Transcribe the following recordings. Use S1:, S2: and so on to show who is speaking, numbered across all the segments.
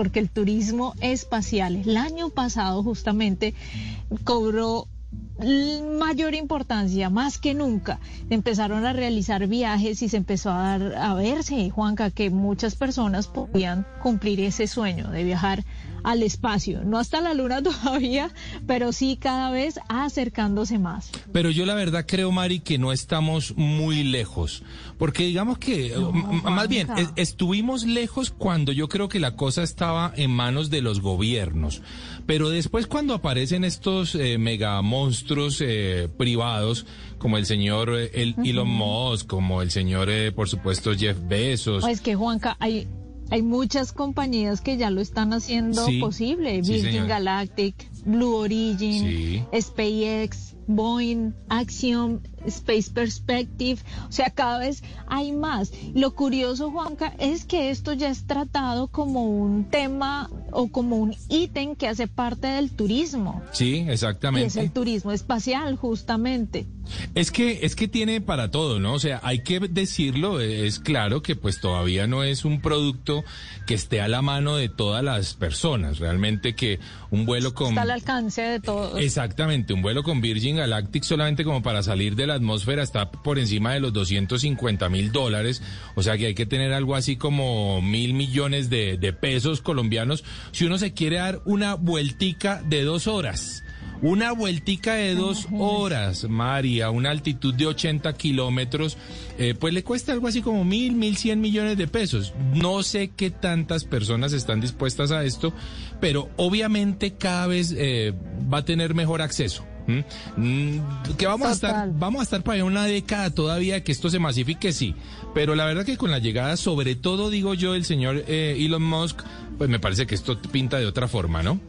S1: Porque el turismo espacial el año pasado justamente cobró mayor importancia, más que nunca. Empezaron a realizar viajes y se empezó a, dar, a verse, Juanca, que muchas personas podían cumplir ese sueño de viajar al espacio. No hasta la luna todavía, pero sí cada vez acercándose más.
S2: Pero yo la verdad creo, Mari, que no estamos muy lejos. Porque digamos que, más bien, estuvimos lejos cuando yo creo que la cosa estaba en manos de los gobiernos. Pero después cuando aparecen estos eh, monstruos eh, privados, como el señor eh, el Elon Musk, como el señor, por supuesto, Jeff Bezos.
S1: Es que, Juanca, hay hay muchas compañías que ya lo están haciendo posible. Virgin Galactic, Blue Origin, SpaceX, Boeing, Axiom, Space Perspective, o sea, cada vez hay más. Lo curioso, Juanca, es que esto ya es tratado como un tema o como un ítem que hace parte del turismo.
S2: Sí, exactamente.
S1: Y es el turismo espacial, justamente.
S2: Es que es que tiene para todo, ¿no? O sea, hay que decirlo, es claro que pues todavía no es un producto que esté a la mano de todas las personas, realmente que un vuelo con
S1: Está al alcance de todos.
S2: Exactamente, un vuelo con Virgin Galactic solamente como para salir de la atmósfera está por encima de los 250 mil dólares, o sea que hay que tener algo así como mil millones de, de pesos colombianos si uno se quiere dar una vueltica de dos horas. Una vueltica de dos horas, María, a una altitud de 80 kilómetros, eh, pues le cuesta algo así como mil, mil cien millones de pesos. No sé qué tantas personas están dispuestas a esto, pero obviamente cada vez eh, va a tener mejor acceso. Mm, que vamos a estar, vamos a estar para una década todavía que esto se masifique, sí. Pero la verdad que con la llegada, sobre todo digo yo, el señor eh, Elon Musk, pues me parece que esto pinta de otra forma, ¿no?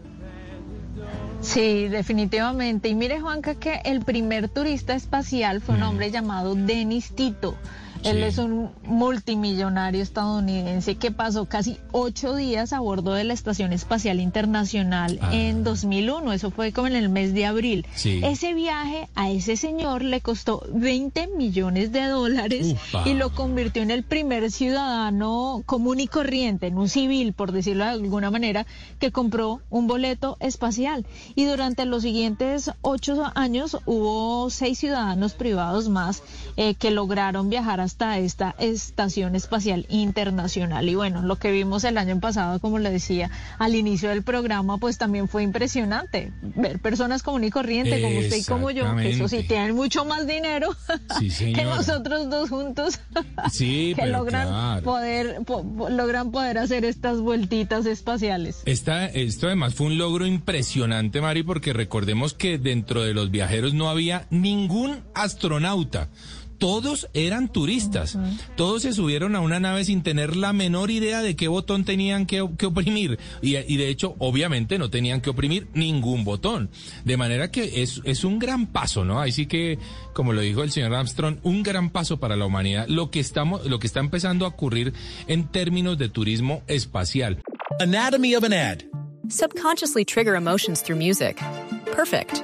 S1: Sí, definitivamente. Y mire, Juanca, que el primer turista espacial fue un hombre llamado Denis Tito. Él es un multimillonario estadounidense que pasó casi ocho días a bordo de la Estación Espacial Internacional ah. en 2001. Eso fue como en el mes de abril. Ese viaje a ese señor le costó 20 millones de dólares y lo convirtió en el primer ciudadano común y corriente, en un civil, por decirlo de alguna manera, que compró un boleto espacial. Y durante los siguientes ocho años hubo seis ciudadanos privados más eh, que lograron viajar a hasta esta Estación Espacial Internacional. Y bueno, lo que vimos el año pasado, como le decía al inicio del programa, pues también fue impresionante. Ver personas común y corriente, como usted y como yo, que eso sí, tienen mucho más dinero que nosotros dos juntos,
S2: sí,
S1: que logran, poder, logran poder hacer estas vueltitas espaciales.
S2: Esta, esto además fue un logro impresionante, Mari, porque recordemos que dentro de los viajeros no había ningún astronauta todos eran turistas. Todos se subieron a una nave sin tener la menor idea de qué botón tenían que, oprimir. Y, de hecho, obviamente no tenían que oprimir ningún botón. De manera que es, es un gran paso, ¿no? Ahí sí que, como lo dijo el señor Armstrong, un gran paso para la humanidad. Lo que estamos, lo que está empezando a ocurrir en términos de turismo espacial.
S3: Anatomy of an ad.
S4: Subconsciously trigger emotions through music. Perfect.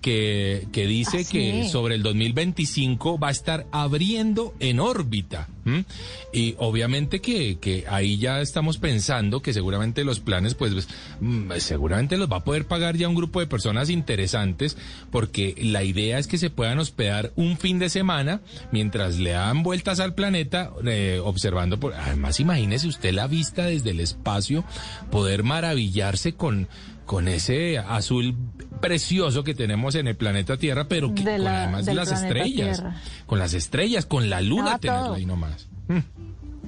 S2: que, que dice que sobre el 2025 va a estar abriendo en órbita. Y obviamente que, que, ahí ya estamos pensando que seguramente los planes, pues mm, seguramente los va a poder pagar ya un grupo de personas interesantes, porque la idea es que se puedan hospedar un fin de semana mientras le dan vueltas al planeta, eh, observando por... Además, imagínese usted la vista desde el espacio, poder maravillar quedarse con, con ese azul precioso que tenemos en el planeta Tierra, pero que
S1: De
S2: con además las estrellas,
S1: Tierra.
S2: con las estrellas, con la luna
S1: Ah,
S2: tenerla ahí nomás.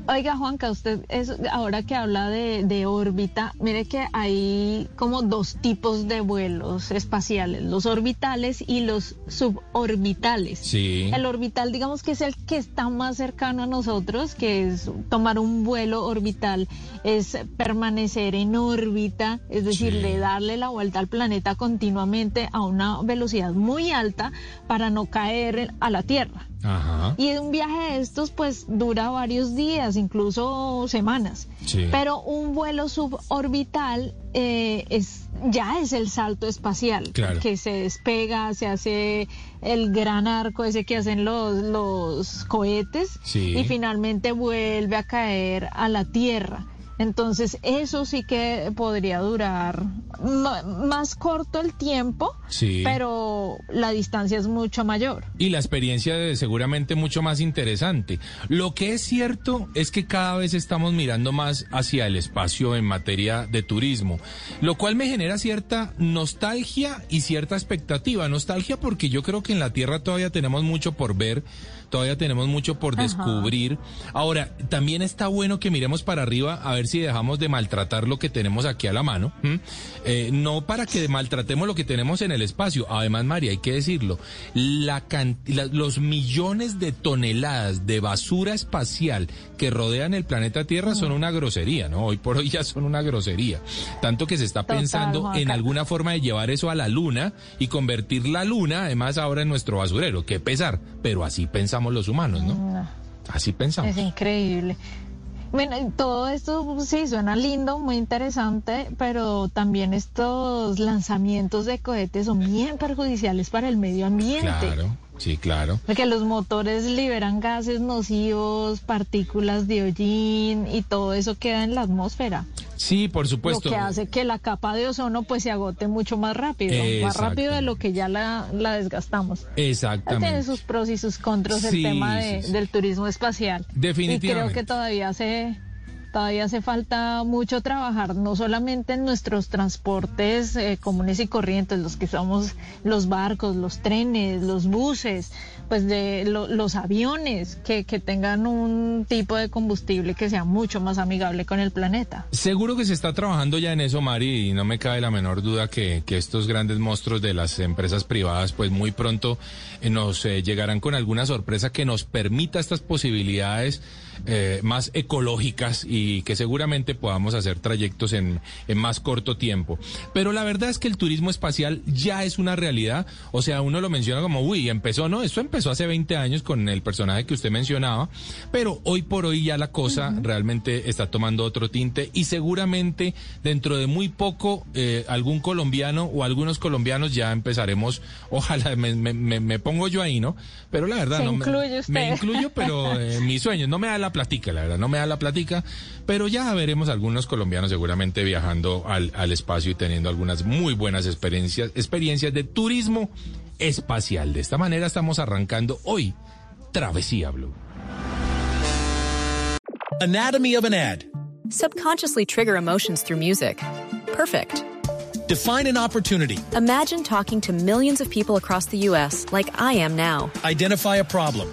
S1: Oiga, Juanca, usted es, ahora que habla de, de órbita, mire que hay como dos tipos de vuelos espaciales, los orbitales y los suborbitales.
S2: Sí.
S1: El orbital, digamos que es el que está más cercano a nosotros, que es tomar un vuelo orbital, es permanecer en órbita, es decir,
S2: Sí.
S1: de darle la vuelta al planeta continuamente a una velocidad muy alta para no caer a la Tierra.
S2: Ajá.
S1: Y un viaje de estos pues dura varios días, incluso semanas.
S2: Sí.
S1: Pero un vuelo suborbital eh, es ya es el salto espacial,
S2: Claro.
S1: que se despega, se hace el gran arco ese que hacen los, los cohetes
S2: Sí.
S1: y finalmente vuelve a caer a la Tierra. Entonces eso sí que podría durar más corto el tiempo,
S2: Sí.
S1: pero la distancia es mucho mayor.
S2: Y la experiencia es seguramente mucho más interesante. Lo que es cierto es que cada vez estamos mirando más hacia el espacio en materia de turismo, lo cual me genera cierta nostalgia y cierta expectativa. Nostalgia porque yo creo que en la Tierra todavía tenemos mucho por ver, todavía tenemos mucho por descubrir. Ahora, también está bueno que miremos para arriba a ver si dejamos de maltratar lo que tenemos aquí a la mano. Eh, no para que maltratemos lo que tenemos en el espacio. Además, María, hay que decirlo, la can- la- los millones de toneladas de basura espacial que rodean el planeta Tierra son una grosería, ¿no? Hoy por hoy ya son una grosería. Tanto que se está
S1: Total,
S2: pensando en alguna forma de llevar eso a la luna y convertir la luna, además, ahora en nuestro basurero. Qué pesar, pero así pensamos los humanos, ¿no?
S1: No.
S2: Así pensamos.
S1: Es increíble. Bueno, todo esto sí suena lindo, muy interesante, pero también estos lanzamientos de cohetes son bien perjudiciales para el medio ambiente.
S2: Claro, sí, claro.
S1: Porque los motores liberan gases nocivos, partículas de hollín y todo eso queda en la atmósfera.
S2: Sí, por supuesto.
S1: Lo que hace que la capa de ozono pues se agote mucho más rápido, más rápido de lo que ya la, la desgastamos.
S2: Exactamente.
S1: Tiene sus pros y sus contras
S2: Sí,
S1: el tema de-
S2: sí, sí.
S1: del turismo espacial.
S2: Definitivamente.
S1: Y creo que todavía se todavía hace falta mucho trabajar, no solamente en nuestros transportes eh, comunes y corrientes, los que somos los barcos, los trenes, los buses, pues de lo- los aviones, que, que tengan un tipo de combustible que sea mucho más amigable con el planeta.
S2: Seguro que se está trabajando ya en eso, Mari, y no me cabe la menor duda que, que estos grandes monstruos de las empresas privadas, pues muy pronto eh, nos eh, llegarán con alguna sorpresa que nos permita estas posibilidades eh, más ecológicas y que seguramente podamos hacer trayectos en, en más corto tiempo. Pero la verdad es que el turismo espacial ya es una realidad. O sea, uno lo menciona como, uy, empezó, no, esto empezó hace 20 años con el personaje que usted mencionaba, pero hoy por hoy ya la cosa realmente está tomando otro tinte y seguramente dentro de muy poco eh, algún colombiano o algunos colombianos ya empezaremos, ojalá me, me- me- me pongo yo ahí, ¿no? Pero la verdad
S1: Se
S2: no me-
S1: usted.
S2: me incluyo, pero eh, mis sueños no me da la platica, la verdad, no me da la platica, pero ya veremos algunos colombianos seguramente viajando al, al espacio y teniendo algunas muy buenas experiencias, experiencias de turismo espacial. De esta manera estamos arrancando hoy Travesía Blue.
S3: Anatomy of an ad.
S4: Subconsciously trigger emotions through music. Perfect.
S3: Define an opportunity.
S4: Imagine talking to millions of people across the U.S. like I am now.
S3: Identify a problem.